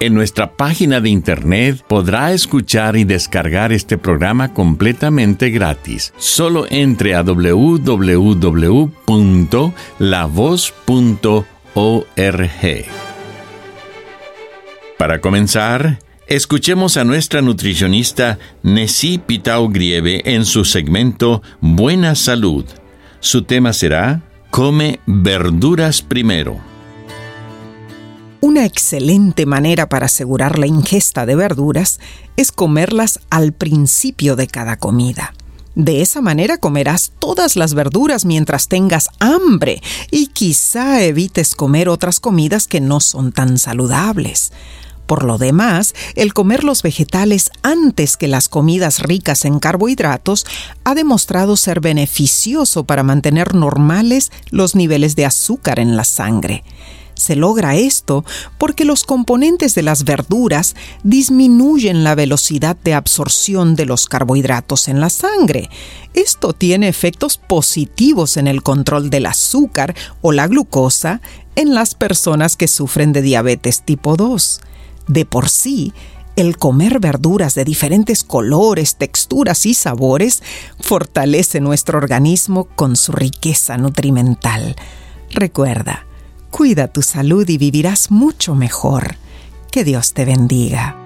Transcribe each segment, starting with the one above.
En nuestra página de internet podrá escuchar y descargar este programa completamente gratis. Solo entre a www.lavoz.org. Para comenzar, escuchemos a nuestra nutricionista Nessie Pitao Grieve en su segmento Buena Salud. Su tema será Come verduras primero. Una excelente manera para asegurar la ingesta de verduras es comerlas al principio de cada comida. De esa manera comerás todas las verduras mientras tengas hambre y quizá evites comer otras comidas que no son tan saludables. Por lo demás, el comer los vegetales antes que las comidas ricas en carbohidratos ha demostrado ser beneficioso para mantener normales los niveles de azúcar en la sangre. Se logra esto porque los componentes de las verduras disminuyen la velocidad de absorción de los carbohidratos en la sangre. Esto tiene efectos positivos en el control del azúcar o la glucosa en las personas que sufren de diabetes tipo 2. De por sí, el comer verduras de diferentes colores, texturas y sabores fortalece nuestro organismo con su riqueza nutrimental. Recuerda, Cuida tu salud y vivirás mucho mejor. Que Dios te bendiga.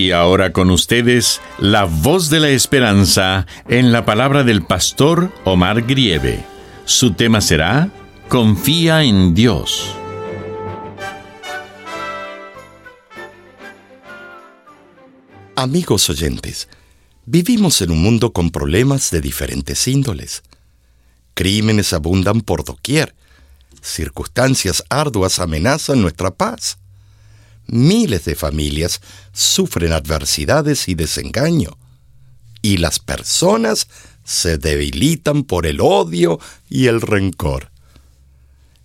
Y ahora con ustedes, la voz de la esperanza en la palabra del pastor Omar Grieve. Su tema será Confía en Dios. Amigos oyentes, vivimos en un mundo con problemas de diferentes índoles. Crímenes abundan por doquier. Circunstancias arduas amenazan nuestra paz miles de familias sufren adversidades y desengaño, y las personas se debilitan por el odio y el rencor.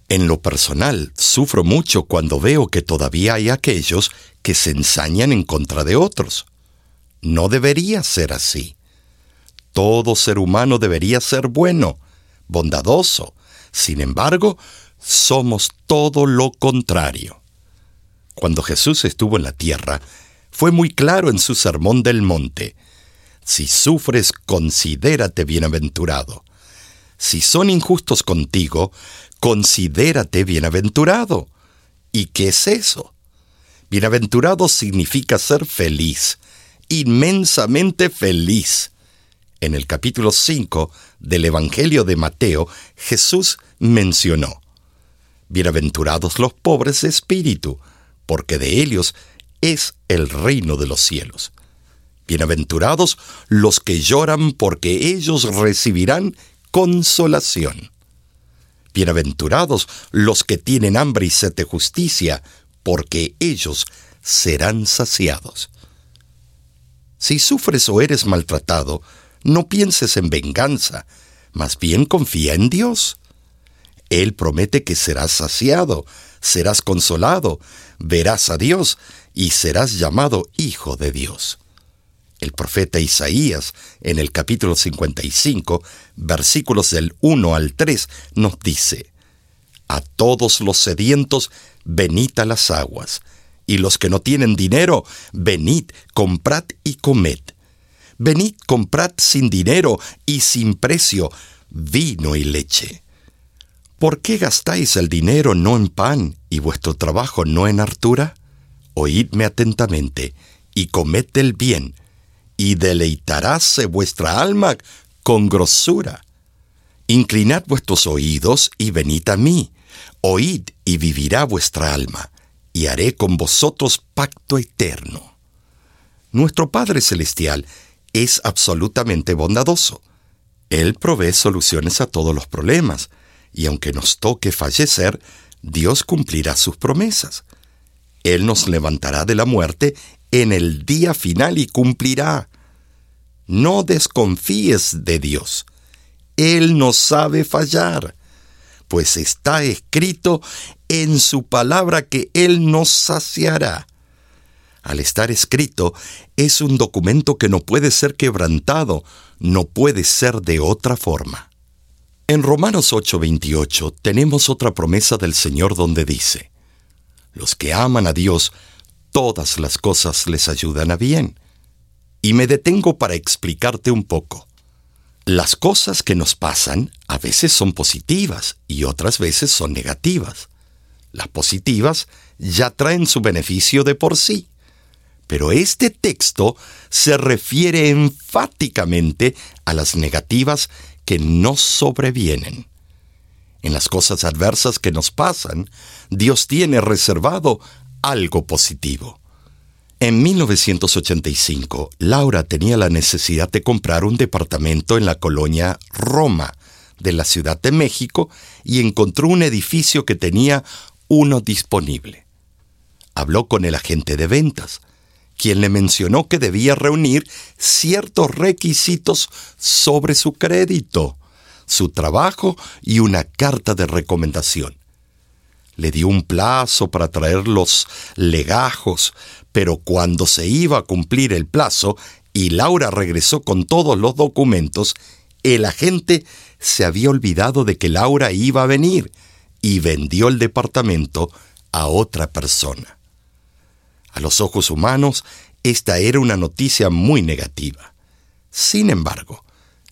En lo personal, sufro mucho cuando veo que todavía hay aquellos que se ensañan en contra de otros. No debería ser así. Todo ser humano debería ser bueno, bondadoso. Sin embargo, somos todo lo contrario cuando Jesús estuvo en la tierra, fue muy claro en su sermón del monte. Si sufres, considérate bienaventurado. Si son injustos contigo, considérate bienaventurado. ¿Y qué es eso? Bienaventurado significa ser feliz, inmensamente feliz. En el capítulo 5 del Evangelio de Mateo, Jesús mencionó, Bienaventurados los pobres de espíritu, porque de ellos es el reino de los cielos. Bienaventurados los que lloran, porque ellos recibirán consolación. Bienaventurados los que tienen hambre y sed de justicia, porque ellos serán saciados. Si sufres o eres maltratado, no pienses en venganza, más bien confía en Dios. Él promete que serás saciado, serás consolado, verás a Dios y serás llamado Hijo de Dios. El profeta Isaías, en el capítulo 55, versículos del 1 al 3, nos dice, A todos los sedientos, venid a las aguas, y los que no tienen dinero, venid, comprad y comed. Venid, comprad sin dinero y sin precio vino y leche. ¿Por qué gastáis el dinero no en pan y vuestro trabajo no en hartura? Oídme atentamente y comed el bien, y deleitaráse vuestra alma con grosura. Inclinad vuestros oídos y venid a mí. Oíd y vivirá vuestra alma, y haré con vosotros pacto eterno. Nuestro Padre Celestial es absolutamente bondadoso. Él provee soluciones a todos los problemas, y aunque nos toque fallecer, Dios cumplirá sus promesas. Él nos levantará de la muerte en el día final y cumplirá. No desconfíes de Dios. Él no sabe fallar, pues está escrito en su palabra que Él nos saciará. Al estar escrito, es un documento que no puede ser quebrantado, no puede ser de otra forma. En Romanos 8:28 tenemos otra promesa del Señor donde dice, Los que aman a Dios, todas las cosas les ayudan a bien. Y me detengo para explicarte un poco. Las cosas que nos pasan a veces son positivas y otras veces son negativas. Las positivas ya traen su beneficio de por sí. Pero este texto se refiere enfáticamente a las negativas que no sobrevienen. En las cosas adversas que nos pasan, Dios tiene reservado algo positivo. En 1985, Laura tenía la necesidad de comprar un departamento en la colonia Roma de la Ciudad de México y encontró un edificio que tenía uno disponible. Habló con el agente de ventas quien le mencionó que debía reunir ciertos requisitos sobre su crédito, su trabajo y una carta de recomendación. Le dio un plazo para traer los legajos, pero cuando se iba a cumplir el plazo y Laura regresó con todos los documentos, el agente se había olvidado de que Laura iba a venir y vendió el departamento a otra persona. A los ojos humanos, esta era una noticia muy negativa. Sin embargo,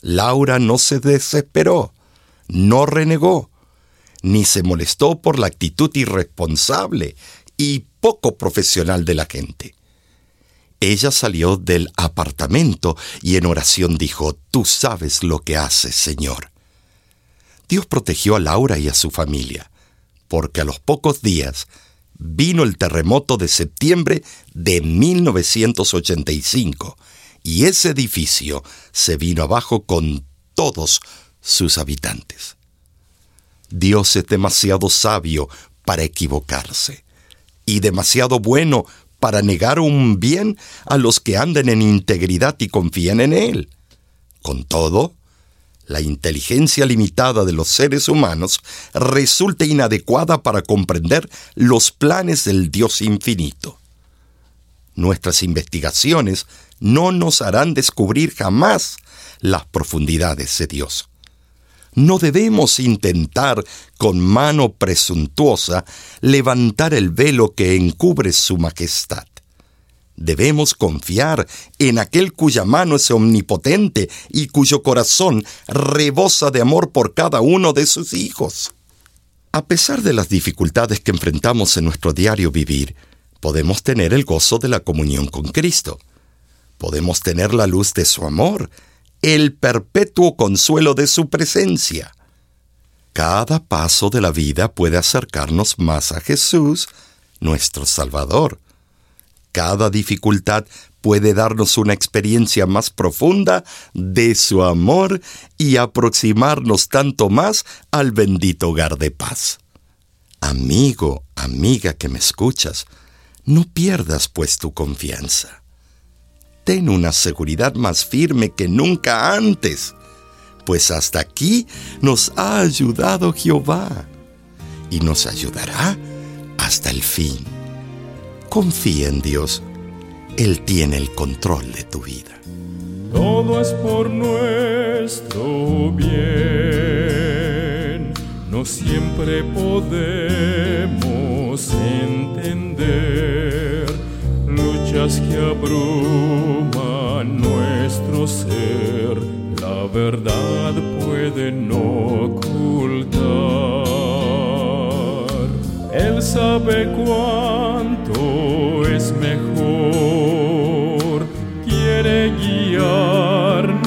Laura no se desesperó, no renegó, ni se molestó por la actitud irresponsable y poco profesional de la gente. Ella salió del apartamento y en oración dijo, Tú sabes lo que haces, Señor. Dios protegió a Laura y a su familia, porque a los pocos días vino el terremoto de septiembre de 1985 y ese edificio se vino abajo con todos sus habitantes. Dios es demasiado sabio para equivocarse y demasiado bueno para negar un bien a los que andan en integridad y confían en Él. Con todo, la inteligencia limitada de los seres humanos resulta inadecuada para comprender los planes del Dios infinito. Nuestras investigaciones no nos harán descubrir jamás las profundidades de Dios. No debemos intentar con mano presuntuosa levantar el velo que encubre su majestad. Debemos confiar en aquel cuya mano es omnipotente y cuyo corazón rebosa de amor por cada uno de sus hijos. A pesar de las dificultades que enfrentamos en nuestro diario vivir, podemos tener el gozo de la comunión con Cristo. Podemos tener la luz de su amor, el perpetuo consuelo de su presencia. Cada paso de la vida puede acercarnos más a Jesús, nuestro Salvador. Cada dificultad puede darnos una experiencia más profunda de su amor y aproximarnos tanto más al bendito hogar de paz. Amigo, amiga que me escuchas, no pierdas pues tu confianza. Ten una seguridad más firme que nunca antes, pues hasta aquí nos ha ayudado Jehová y nos ayudará hasta el fin confía en Dios Él tiene el control de tu vida. Todo es por nuestro bien. No siempre podemos entender luchas que abruman nuestro ser. La verdad puede no ocultar. Sabe cuánto es mejor. Quiere guiarnos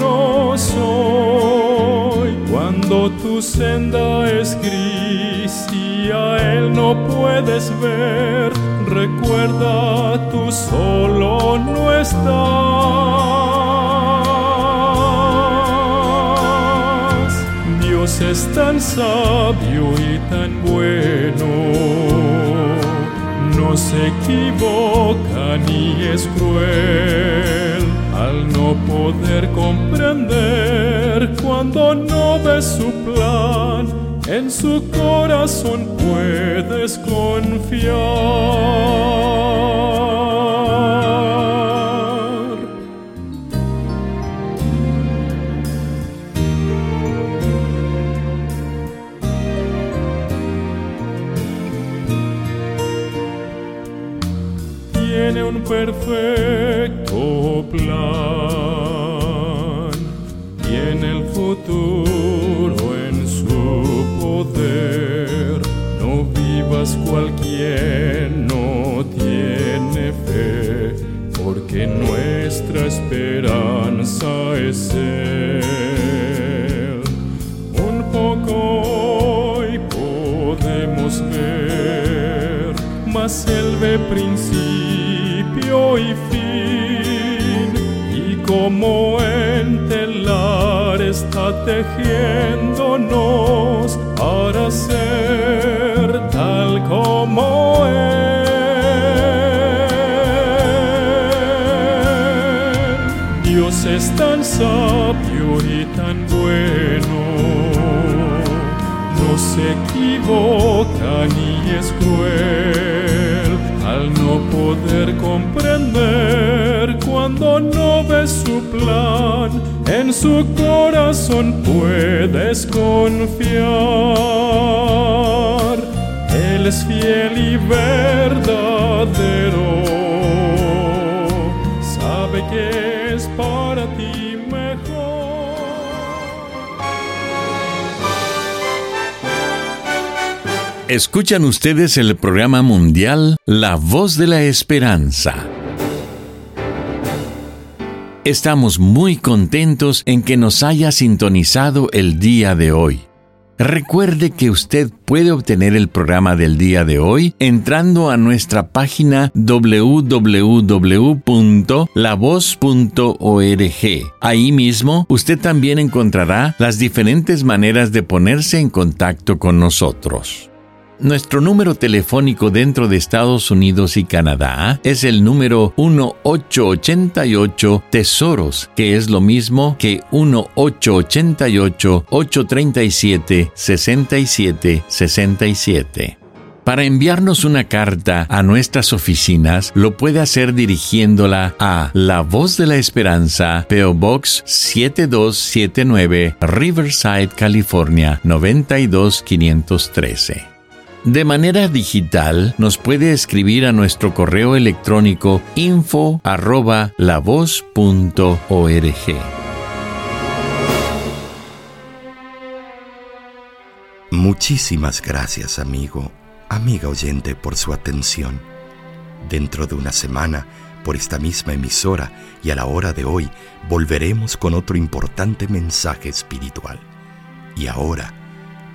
hoy cuando tu senda es gris y a Él no puedes ver. Recuerda, tú solo no estás. Dios es tan sabio y tan bueno no se equivoca ni es cruel al no poder comprender cuando no ves su plan. En su corazón puedes confiar. Perfecto plan. Tiene el futuro en su poder. No vivas cualquier no tiene fe, porque nuestra esperanza es Él. Un poco hoy podemos ver, mas Él ve principio y como en telar está tejiéndonos para ser tal como Él. Dios es tan sabio y tan bueno. No se equivoca ni es cruel poder comprender cuando no ves su plan. En su corazón puedes confiar. Él es fiel y verdadero. Sabe que es para ti Escuchan ustedes el programa mundial La Voz de la Esperanza. Estamos muy contentos en que nos haya sintonizado el día de hoy. Recuerde que usted puede obtener el programa del día de hoy entrando a nuestra página www.lavoz.org. Ahí mismo usted también encontrará las diferentes maneras de ponerse en contacto con nosotros. Nuestro número telefónico dentro de Estados Unidos y Canadá es el número 1888 Tesoros, que es lo mismo que 1888-837-6767. Para enviarnos una carta a nuestras oficinas, lo puede hacer dirigiéndola a La Voz de la Esperanza, PO Box 7279, Riverside, California 92513. De manera digital, nos puede escribir a nuestro correo electrónico info. Muchísimas gracias, amigo, amiga oyente, por su atención. Dentro de una semana, por esta misma emisora y a la hora de hoy, volveremos con otro importante mensaje espiritual. Y ahora,